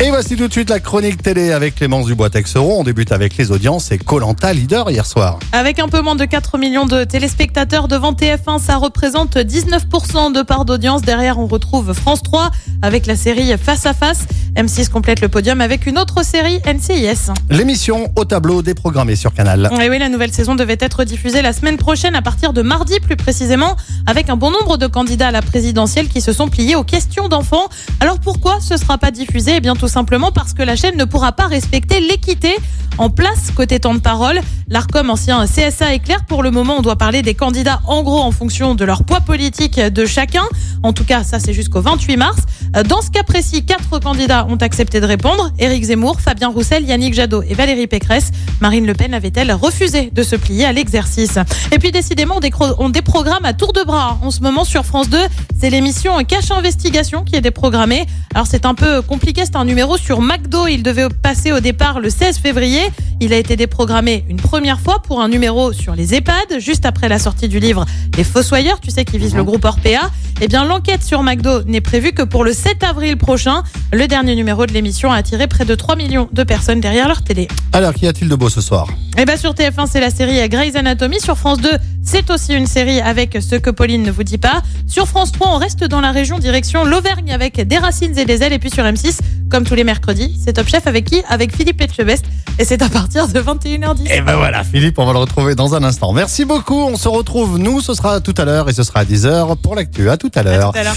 Et voici tout de suite la chronique télé avec Clémence Dubois-Texeron. On débute avec les audiences et Colanta leader hier soir. Avec un peu moins de 4 millions de téléspectateurs devant TF1, ça représente 19% de part d'audience. Derrière, on retrouve France 3 avec la série Face à Face. M6 complète le podium avec une autre série, NCIS. L'émission au tableau déprogrammée sur Canal. Et oui, la nouvelle saison devait être diffusée la semaine prochaine à partir de mardi plus précisément, avec un bon nombre de candidats à la présidentielle qui se sont pliés aux questions d'enfants. Alors pourquoi ce sera pas diffusé? Eh bien tout simplement parce que la chaîne ne pourra pas respecter l'équité en place côté temps de parole. L'ARCOM, ancien CSA, est clair. Pour le moment, on doit parler des candidats en gros en fonction de leur poids politique de chacun. En tout cas, ça c'est jusqu'au 28 mars. Dans ce cas précis, quatre candidats ont accepté de répondre. Éric Zemmour, Fabien Roussel, Yannick Jadot et Valérie Pécresse. Marine Le Pen avait-elle refusé de se plier à l'exercice Et puis décidément, on, on déprogramme à tour de bras en ce moment sur France 2. C'est l'émission Cache Investigation qui est déprogrammée. Alors c'est un peu compliqué, c'est un numéro sur McDo. Il devait passer au départ le 16 février. Il a été déprogrammé une première fois pour un numéro sur les EHPAD, juste après la sortie du livre Les Fossoyeurs, tu sais, qui vise le groupe Orpea. Eh bien, l'enquête sur McDo n'est prévue que pour le 7 avril prochain. Le dernier numéro de l'émission a attiré près de 3 millions de personnes derrière leur télé. Alors, qu'y a-t-il de beau ce soir? Eh bien, sur TF1, c'est la série Grey's Anatomy. Sur France 2, c'est aussi une série avec ce que Pauline ne vous dit pas. Sur France 3, on reste dans la région direction l'Auvergne avec des racines et des ailes. Et puis sur M6, comme tous les mercredis, c'est Top Chef avec qui? Avec Philippe Etchebest. Et c'est à partir de 21h10. Et ben voilà, Philippe, on va le retrouver dans un instant. Merci beaucoup. On se retrouve, nous, ce sera tout à l'heure et ce sera à 10h pour l'actu. À tout à À l'heure. tout à l'heure.